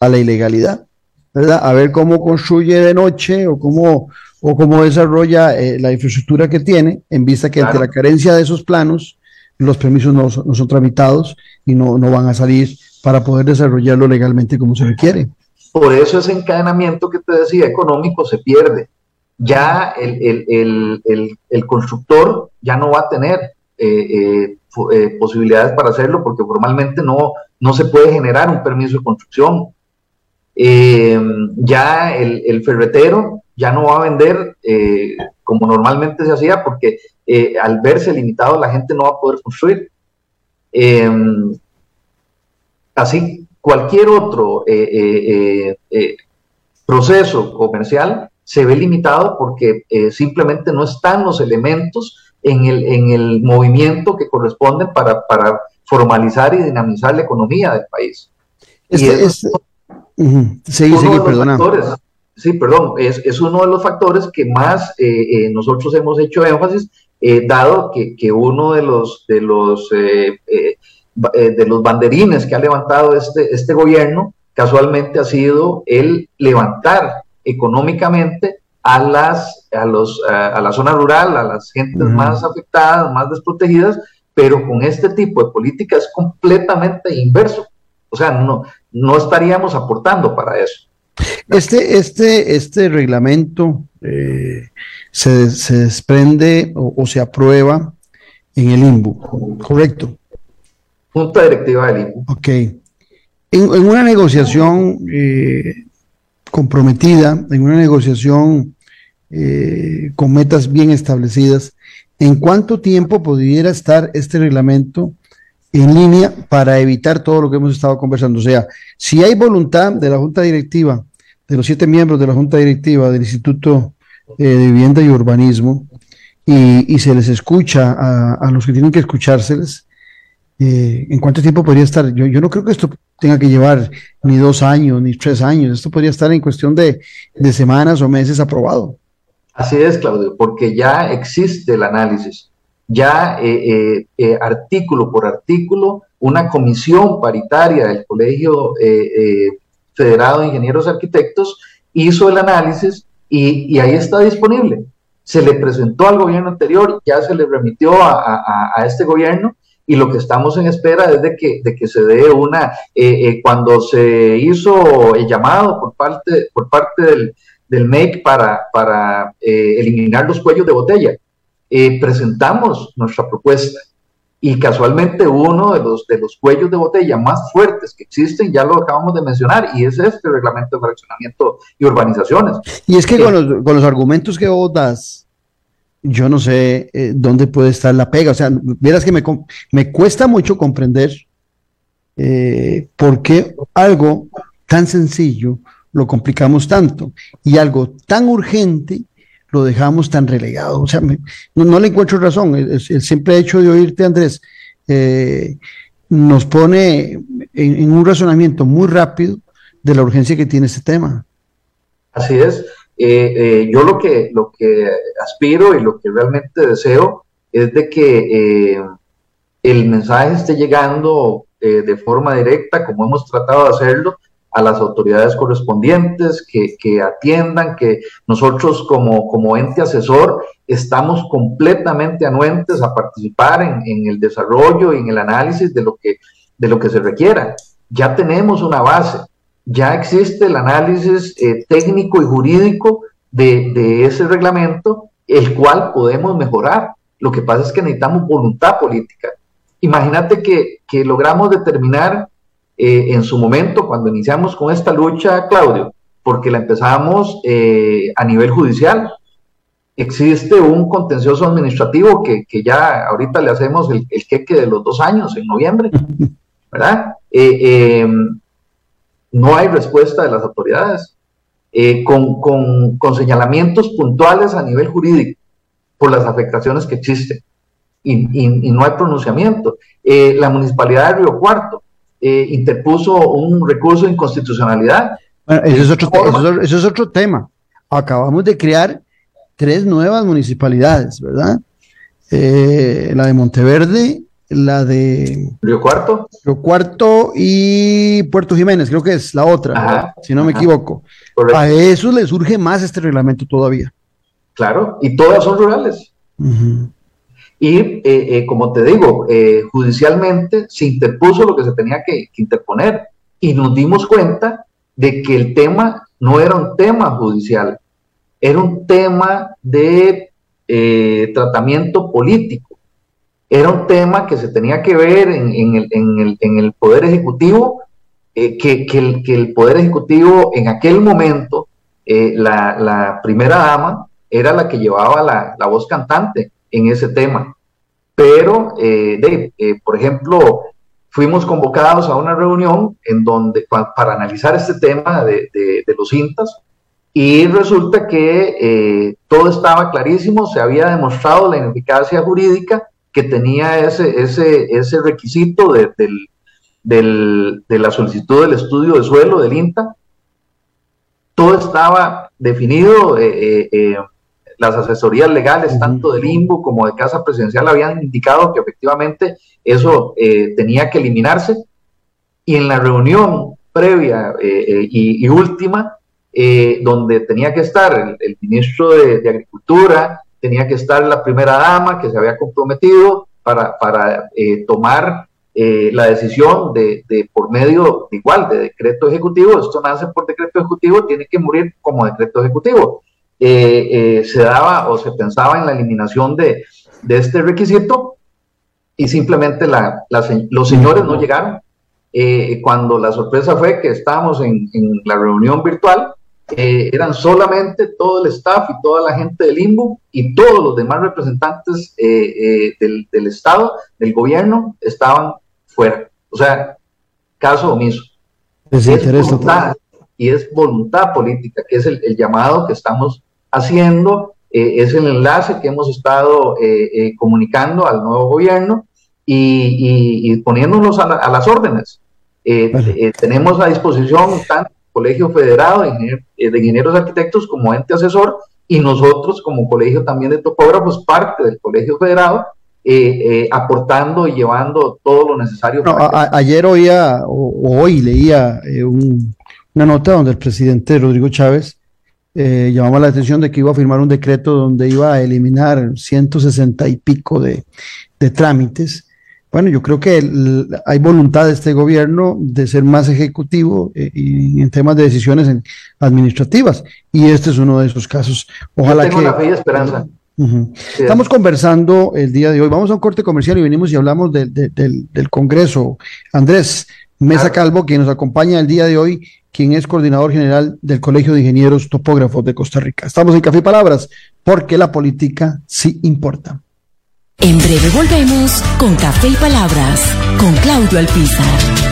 a la ilegalidad, ¿verdad? A ver cómo construye de noche o cómo, o cómo desarrolla la infraestructura que tiene, en vista que ante la carencia de esos planos, los permisos no, no son tramitados y no, no van a salir para poder desarrollarlo legalmente como se requiere. Por eso ese encadenamiento que te decía económico se pierde. Ya el, el, el, el constructor ya no va a tener eh, eh, eh, posibilidades para hacerlo porque formalmente no, no se puede generar un permiso de construcción. ya el, ferretero ya no va a vender como normalmente se hacía porque al verse limitado la gente no va a poder construir. Em, así, cualquier otro eh, eh, eh, proceso comercial se ve limitado porque simplemente no están los elementos en el, en el movimiento que corresponden para, para formalizar y dinamizar la economía del país. Este, este, Sí, sí, perdona. Sí, perdón, es, es, uno de los factores que más eh, eh, nosotros hemos hecho énfasis, eh, dado que, que, uno de los, de, los, de los banderines que ha levantado este, este gobierno casualmente ha sido el levantar económicamente a las a los a, la zona rural, a las gentes más afectadas, más desprotegidas, pero con este tipo de política es completamente inverso. O sea, no, no estaríamos aportando para eso. Este, este, este reglamento eh, se, se, desprende o, se aprueba en el INBU, ¿correcto? Junta Directiva del INBU. Ok. En, una negociación eh, comprometida, en una negociación eh, con metas bien establecidas, ¿en cuánto tiempo pudiera estar este reglamento en línea para evitar todo lo que hemos estado conversando? O sea, si hay voluntad de la Junta Directiva, de los siete miembros de la Junta Directiva del Instituto eh, de Vivienda y Urbanismo, y, se les escucha a, los que tienen que escuchárseles, eh, ¿en cuánto tiempo podría estar? Yo, yo no creo que esto tenga que llevar ni dos años, ni tres años. Esto podría estar en cuestión de, de semanas o meses aprobado. Así es, Claudio, porque ya existe el análisis, ya eh, eh, eh, artículo por artículo, una comisión paritaria del Colegio Federado de Ingenieros Arquitectos hizo el análisis y, ahí está disponible. Se le presentó al gobierno anterior, ya se le remitió a, este gobierno y lo que estamos en espera es de que, se dé una, cuando se hizo el llamado por parte, por parte del, del MEC para, para eh, eliminar los cuellos de botella. Eh, presentamos nuestra propuesta y casualmente uno de los, de los cuellos de botella más fuertes que existen, ya lo acabamos de mencionar, y es este reglamento de fraccionamiento y urbanizaciones. Y es que con, eh, los, con, los, argumentos que vos das, yo no sé dónde puede estar la pega. O sea, vieras que me, me cuesta mucho comprender por qué algo tan sencillo lo complicamos tanto y algo tan urgente lo dejamos tan relegado. O sea, no, le encuentro razón. El, simple hecho de oírte, Andrés, eh, nos pone en, un razonamiento muy rápido de la urgencia que tiene este tema. Así es. Eh, eh, yo lo que, lo que aspiro y lo que realmente deseo es de que el mensaje esté llegando de forma directa, como hemos tratado de hacerlo, a las autoridades correspondientes que, que, atiendan, que nosotros como, como ente asesor estamos completamente anuentes a participar en, en, el desarrollo y en el análisis de lo, que, de lo que se requiera. Ya tenemos una base, ya existe el análisis eh, técnico y jurídico de, de ese reglamento, el cual podemos mejorar. Lo que pasa es que necesitamos voluntad política. Imagínate que, que logramos determinar eh, en su momento, cuando iniciamos con esta lucha, Claudio, porque la empezamos eh, a nivel judicial. Existe un contencioso administrativo que, que ya ahorita le hacemos el, el, queque de los dos años en noviembre, ¿verdad? Eh, no hay respuesta de las autoridades, con, con, con, señalamientos puntuales a nivel jurídico por las afectaciones que existen y, y, y no hay pronunciamiento. la municipalidad de Río Cuarto eh, interpuso un recurso de inconstitucionalidad. Bueno, eso, es otro, eso, es otro tema. Acabamos de crear tres nuevas municipalidades, ¿verdad? Eh, la de Monteverde, la de Río Cuarto. Río Cuarto y Puerto Jiménez, creo que es la otra, si no me equivoco. A eso le surge más este reglamento todavía. Claro, y todas son rurales. Y eh, eh, como te digo, eh, judicialmente se interpuso lo que se tenía que, interponer y nos dimos cuenta de que el tema no era un tema judicial, era un tema de tratamiento político, era un tema que se tenía que ver en, el, Poder Ejecutivo, que, el, Poder Ejecutivo en aquel momento, la, primera dama era la que llevaba la voz cantante en ese tema. Pero, eh, eh, por ejemplo, fuimos convocados a una reunión en donde, para analizar este tema de, los INTAS y resulta que eh, todo estaba clarísimo, se había demostrado la ineficacia jurídica que tenía ese, ese, ese requisito de, de la solicitud del estudio de suelo del INTA todo estaba definido, eh, eh, las asesorías legales, tanto del INBU como de Casa Presidencial, habían indicado que efectivamente eso tenía que eliminarse. Y en la reunión previa y, última, donde tenía que estar el, ministro de, Agricultura, tenía que estar la primera dama que se había comprometido para, para tomar eh, la decisión de, por medio igual de decreto ejecutivo, esto nace por decreto ejecutivo, tiene que morir como decreto ejecutivo. Eh, eh, se daba o se pensaba en la eliminación de, este requisito y simplemente la, los señores no llegaron. cuando la sorpresa fue que estábamos en, la reunión virtual, eran solamente todo el staff y toda la gente del INBU y todos los demás representantes del, del, Estado, del gobierno, estaban fuera. O sea, caso omiso. Es voluntad, y es voluntad política, que es el, llamado que estamos haciendo, eh, es el enlace que hemos estado eh, eh, comunicando al nuevo gobierno y, poniéndonos a, las órdenes. tenemos a disposición tanto el Colegio Federado de, de Ingenieros Arquitectos como ente asesor y nosotros como colegio también de topógrafos, parte del Colegio Federado, eh, eh, aportando y llevando todo lo necesario. ayer oía, o, hoy leía eh, una nota donde el presidente Rodrigo Chávez llamaba la atención de que iba a firmar un decreto donde iba a eliminar 160 y pico de, trámites. Bueno, yo creo que hay voluntad de este gobierno de ser más ejecutivo y en temas de decisiones administrativas. Y este es uno de esos casos. Ojalá tengo que. Fe y esperanza. Estamos conversando el día de hoy. Vamos a un corte comercial y venimos y hablamos del, Congreso. Andrés Mesa Calvo, quien nos acompaña el día de hoy, quien es coordinador general del Colegio de Ingenieros Topógrafos de Costa Rica. Estamos en Café y Palabras, porque la política sí importa. En breve volvemos con Café y Palabras, con Claudio Alpizar.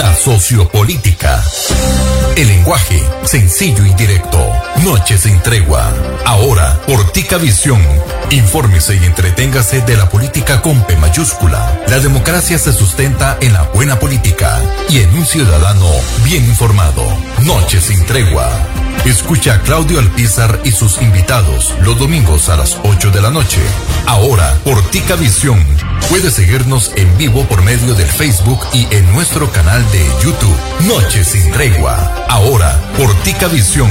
La sociopolítica. El lenguaje sencillo y directo. Noches sin tregua. Ahora, por Tica Visión. Infórmese y entreténgase de la política con P mayúscula. La democracia se sustenta en la buena política y en un ciudadano bien informado. Noches sin tregua. Escucha a Claudio Alpizar y sus invitados los domingos a las 8 de la noche. Ahora, por Tica Visión. Puede seguirnos en vivo por medio del Facebook y en nuestro canal de YouTube. Noche sin tregua. Ahora, por Tica Visión.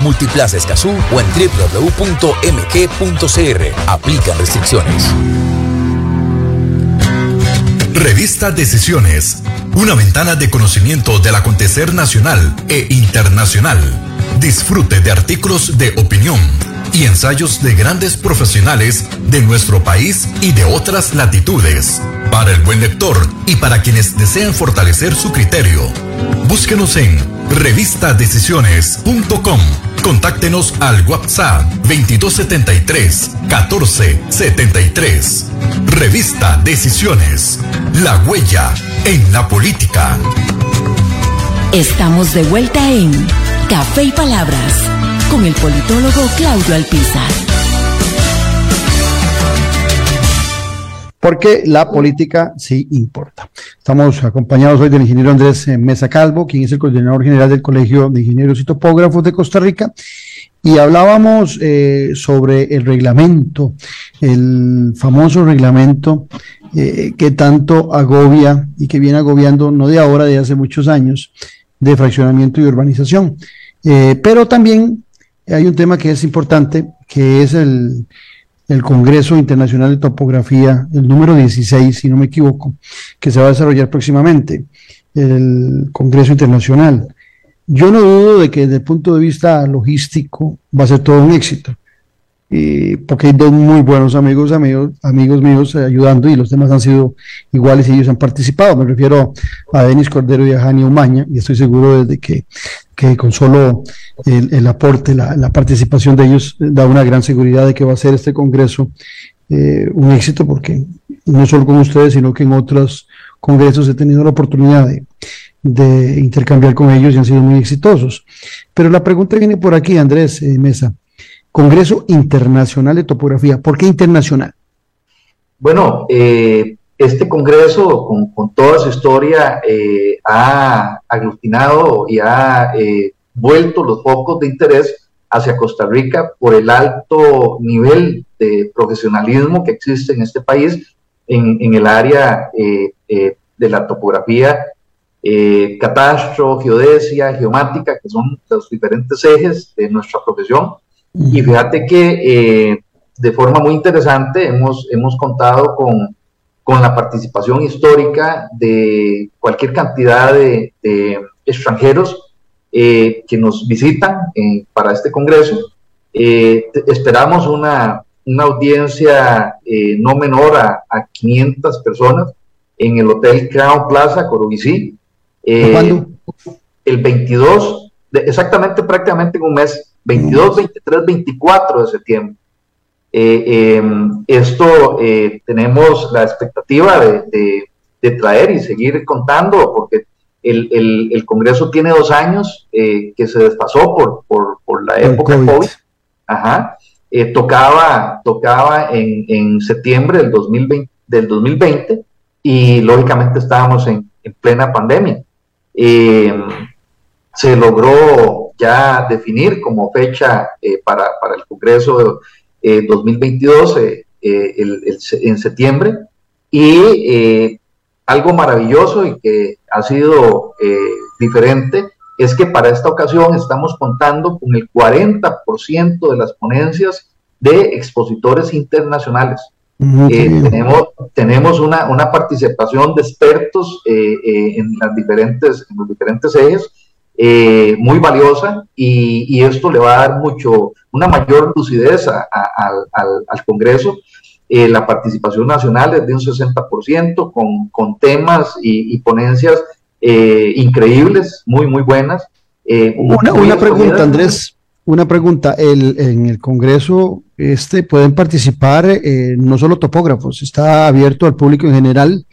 Multiplaza Escazú o en www.mg.cr. Aplican restricciones. Revista Decisiones, una ventana de conocimiento del acontecer nacional e internacional. Disfrute de artículos de opinión y ensayos de grandes profesionales de nuestro país y de otras latitudes. Para el buen lector y para quienes desean fortalecer su criterio, búsquenos en revistadecisiones.com. Contáctenos al WhatsApp 2273 1473. Revista Decisiones. La huella en la política. Estamos de vuelta en Café y Palabras con el politólogo Claudio Alpizar. Porque la política sí importa. Estamos acompañados hoy del ingeniero Andrés eh, Mesa Calvo, quien es el coordinador general del Colegio de Ingenieros y Topógrafos de Costa Rica, y hablábamos eh, sobre el reglamento, el famoso reglamento eh, que tanto agobia y que viene agobiando no de ahora, de hace muchos años, de fraccionamiento y urbanización. Pero también hay un tema que es importante, que es el, el Congreso Internacional de Topografía, el número 16, si no me equivoco, que se va a desarrollar próximamente, el Congreso Internacional. Yo no dudo de que desde el punto de vista logístico va a ser todo un éxito, porque hay dos muy buenos amigos, amigos, amigos míos eh, ayudando y los demás han sido iguales y ellos han participado. Me refiero a Denis Cordero y a Jani Umaña y estoy seguro de que, que con solo el, aporte, la, participación de ellos da una gran seguridad de que va a ser este Congreso eh, un éxito porque no solo con ustedes, sino que en otros congresos he tenido la oportunidad de, de intercambiar con ellos y han sido muy exitosos. Pero la pregunta viene por aquí, Andrés eh, Mesa. Congreso Internacional de Topografía. ¿Por qué internacional? Bueno, eh, este Congreso, con, toda su historia, eh, ha aglutinado y ha vuelto los focos de interés hacia Costa Rica por el alto nivel de profesionalismo que existe en este país en, en el área de la topografía eh, catastro, geodesia, geomática, que son los diferentes ejes de nuestra profesión. Y fíjate que eh, de forma muy interesante hemos, hemos contado con, con la participación histórica de cualquier cantidad de, extranjeros eh, que nos visitan para este congreso. esperamos una, una audiencia no menor a, a, 500 personas en el Hotel Crown Plaza, Corobicí, ¿Cuándo? Eh, el 22, exactamente prácticamente en un mes, 22, 23, 24 de septiembre. Eh, em, esto eh, tenemos la expectativa de, traer y seguir contando, porque el, Congreso tiene dos años que se desfasó por, por, la época COVID. Ajá. tocaba tocaba en, septiembre del 2020, del 2020 y lógicamente estábamos en, en plena pandemia. Eh, se logró ya definir como fecha eh, para, el Congreso 2022 eh, en septiembre y algo maravilloso y que ha sido diferente es que para esta ocasión estamos contando con el 40% de las ponencias de expositores internacionales. Eh, tenemos, tenemos una, una, participación de expertos eh, eh, en, las diferentes, en los diferentes ejes muy valiosa y, y, esto le va a dar mucho, una mayor lucidez al, al, Congreso. la participación nacional es de un 60% con, con temas y, ponencias increíbles, muy, muy buenas. una, una pregunta, Andrés. Una pregunta, el, en el Congreso este, pueden participar eh, no solo topógrafos, está abierto al público en general,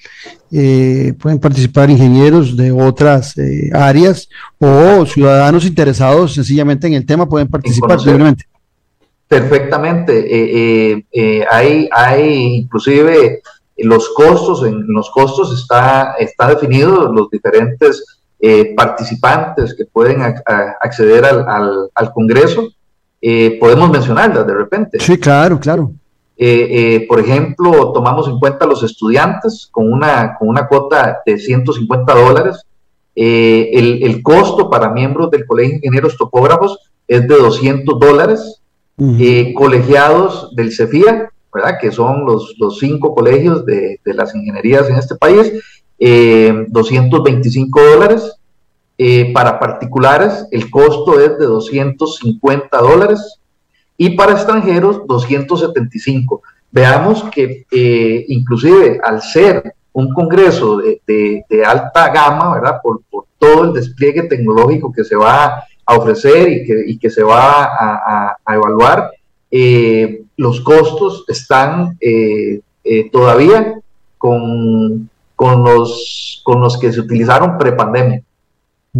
eh, pueden participar ingenieros de otras eh, áreas o ciudadanos interesados sencillamente en el tema pueden participar libremente. Perfectamente, hay, hay inclusive los costos, en los costos está, está definido los diferentes eh, participantes que pueden acceder al, al, Congreso, eh, podemos mencionarlas de repente. Sí, claro, claro. Eh, por ejemplo, tomamos en cuenta los estudiantes con una, con una cuota de 150 dólares. El, el, costo para miembros del Colegio de Ingenieros Topógrafos es de 200 dólares. colegiados del CEFIA, ¿verdad? que son los, los cinco colegios de, de las ingenierías en este país, 225 eh, dólares. Eh, para particulares el costo es de 250 dólares y para extranjeros 275. Veamos que eh, inclusive al ser un congreso de, alta gama, ¿verdad? Por, todo el despliegue tecnológico que se va a ofrecer y que, se va a, evaluar, los costos están todavía con, con, los, con los que se utilizaron prepandemia.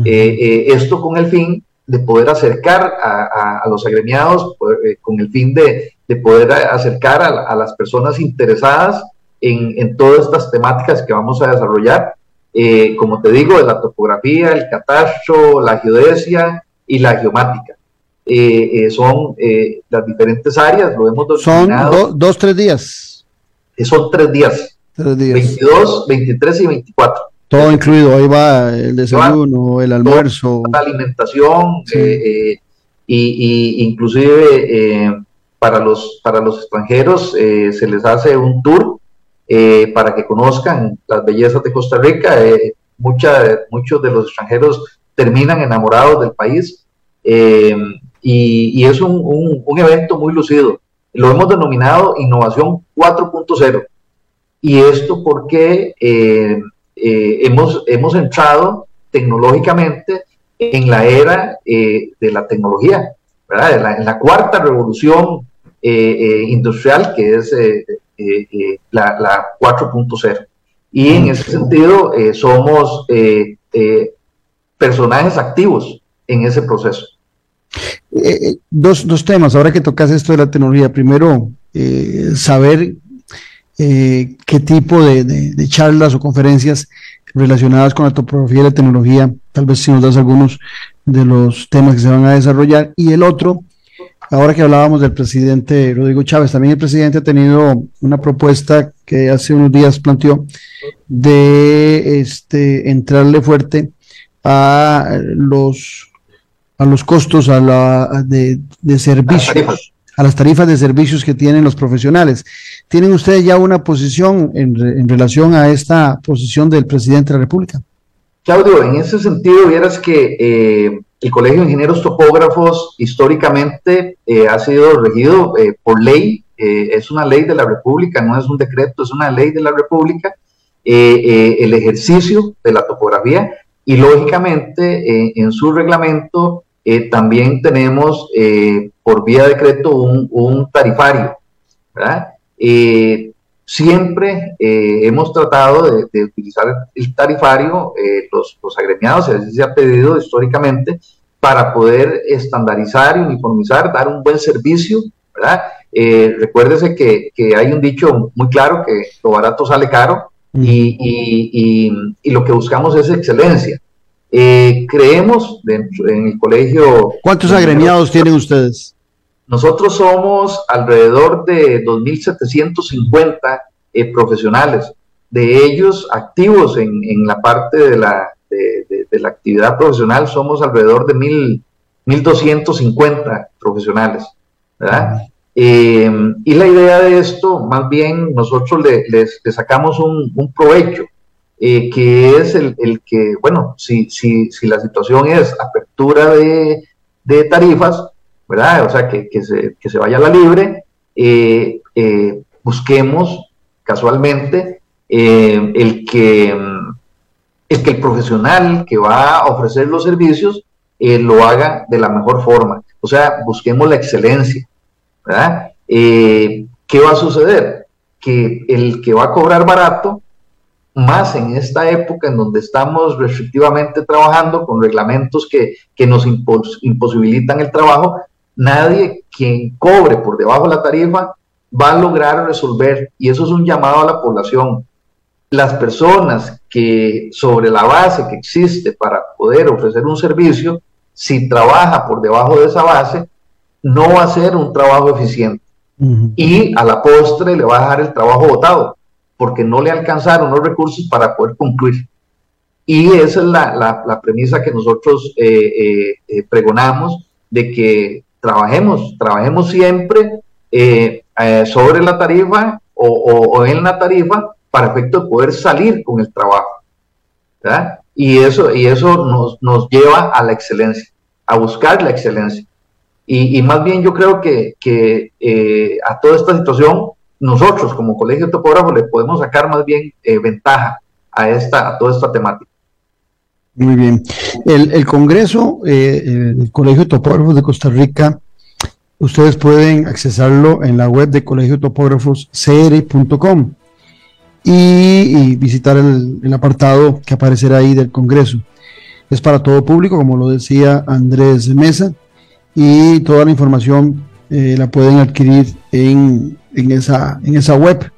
Esto con el fin de poder acercar a, los agremiados, con el fin de, de poder acercar a, las personas interesadas en, en, todas estas temáticas que vamos a desarrollar eh, como te digo, de la topografía, el catastro, la geodesia y la geomática. Eh, eh, son las diferentes áreas, lo hemos Son dos, tres días. son tres días. Tres días. 22, 23 y 24. Todo incluido, ahí va el desayuno, el almuerzo. La alimentación, y, inclusive para, los, para los extranjeros se les hace un tour eh, para que conozcan las bellezas de Costa Rica. Eh, muchos de los extranjeros terminan enamorados del país eh, y, es un, evento muy lucido. Lo hemos denominado Innovación 4.0. Y esto porque hemos, hemos entrado tecnológicamente en la era de la tecnología, en la cuarta revolución industrial que es eh, eh, la, 4.0. Y en ese sentido eh, somos personajes activos en ese proceso. dos, dos, temas, ahora que tocas esto de la tecnología, primero, saber qué tipo de, de, charlas o conferencias relacionadas con la topografía y la tecnología, tal vez si nos das algunos de los temas que se van a desarrollar, y el otro, Ahora que hablábamos del presidente Rodrigo Chávez, también el presidente ha tenido una propuesta que hace unos días planteó de este, entrarle fuerte a los, a los costos a la, de, servicios, a las tarifas de servicios que tienen los profesionales. ¿Tienen ustedes ya una posición en, relación a esta posición del presidente de la República? Claudio, en ese sentido, vieras que eh, el Colegio de Ingenieros Topógrafos históricamente eh, ha sido regido eh, por ley, es una ley de la República, no es un decreto, es una ley de la República, el ejercicio de la topografía y lógicamente en su reglamento también tenemos por vía de decreto un, un tarifario. ¿verdad? Siempre eh, hemos tratado de, utilizar el tarifario, eh, los, los, agremiados, así se ha pedido históricamente, para poder estandarizar y uniformizar, dar un buen servicio, ¿verdad? Eh, recuérdese que, que, hay un dicho muy claro que lo barato sale caro y, y, y, lo que buscamos es excelencia. creemos dentro, en el colegio... ¿Cuántos agremiados tienen ustedes? Nosotros somos alrededor de 2.750 eh, profesionales, de ellos activos en, en la parte de la, de, la actividad profesional somos alrededor de 1.250 profesionales. ¿verdad? Eh, y la idea de esto, más bien, nosotros le, les, sacamos un, un provecho, eh, que es el, el, que, bueno, si, si, si la situación es apertura de, de tarifas, ¿verdad? O sea, que, que, se, que se, vaya a la libre, eh, eh, busquemos casualmente eh, el, que, el que el profesional que va a ofrecer los servicios lo haga de la mejor forma. O sea, busquemos la excelencia, ¿verdad? ¿Qué va a suceder? Que el que va a cobrar barato, más en esta época en donde estamos restrictivamente trabajando con reglamentos que, que nos imposibilitan el trabajo, nadie quien cobre por debajo de la tarifa va a lograr resolver, y eso es un llamado a la población. Las personas que sobre la base que existe para poder ofrecer un servicio, si trabaja por debajo de esa base, no va a ser un trabajo eficiente. Y a la postre le va a dejar el trabajo votado, porque no le alcanzaron los recursos para poder concluir. Y esa es la, premisa que nosotros eh, eh, eh, pregonamos, de que trabajemos, trabajemos siempre eh, eh, sobre la tarifa o, en la tarifa para efecto de poder salir con el trabajo. Y eso, y eso nos, nos, lleva a la excelencia, a buscar la excelencia. Y, más bien yo creo que, que eh, a toda esta situación, nosotros como colegio de topógrafos le podemos sacar más bien ventaja a, esta, a toda esta temática. Muy bien. El, Congreso, eh, el Colegio de Topógrafos de Costa Rica, ustedes pueden accesarlo en la web de Colegio Topógrafos cr.com y, visitar el, apartado que aparecerá ahí del Congreso. Es para todo público, como lo decía Andrés Mesa, y toda la información eh, la pueden adquirir en esa web.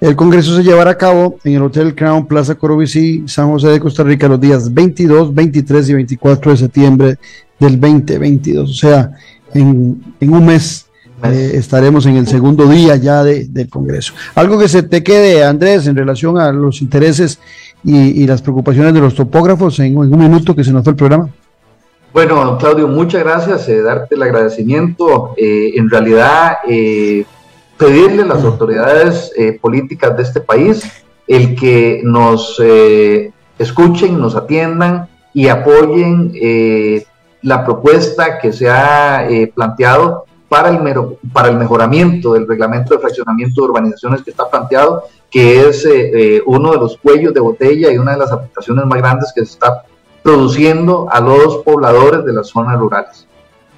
El Congreso se llevará a cabo en el Hotel Crown Plaza Corobicí, San José de Costa Rica, los días 22, 23 y 24 de septiembre del 2022. O sea, en, en un mes eh, estaremos en el segundo día ya de, del Congreso. Algo que se te quede, Andrés, en relación a los intereses y, y las preocupaciones de los topógrafos en, en, un minuto que se nos fue el programa. Bueno, Claudio, muchas gracias, eh, darte el agradecimiento. Eh, en realidad, eh, pedirle a las autoridades políticas de este país el que nos escuchen, nos atiendan y apoyen la propuesta que se ha planteado para el, mero, para el mejoramiento del reglamento de fraccionamiento de urbanizaciones que está planteado, que es uno de los cuellos de botella y una de las aplicaciones más grandes que se está produciendo a los pobladores de las zonas rurales.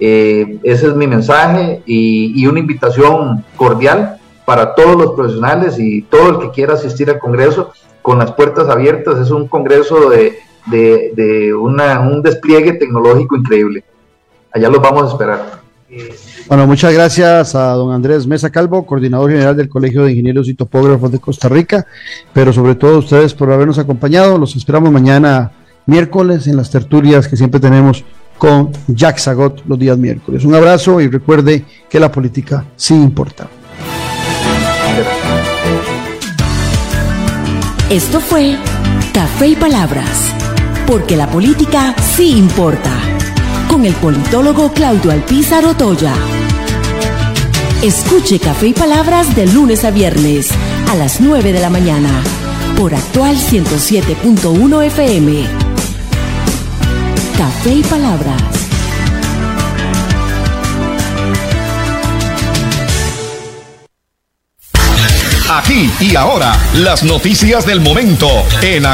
Eh, ese es mi mensaje y, una invitación cordial para todos los profesionales y todo el que quiera asistir al Congreso con las puertas abiertas. Es un Congreso de una, un despliegue tecnológico increíble. Allá los vamos a esperar. Bueno, muchas gracias a don Andrés Mesa Calvo, coordinador general del Colegio de Ingenieros y Topógrafos de Costa Rica, pero sobre todo a ustedes por habernos acompañado. Los esperamos mañana miércoles en las tertulias que siempre tenemos con Jack Zagot los días miércoles. Un abrazo y recuerde que la política sí importa. Esto fue Café y Palabras, porque la política sí importa, con el politólogo Claudio Alpizar Otoya. Escuche Café y Palabras de lunes a viernes a las 9 de la mañana por actual 107.1 FM. Café y Palabras. Aquí y ahora, las noticias del momento en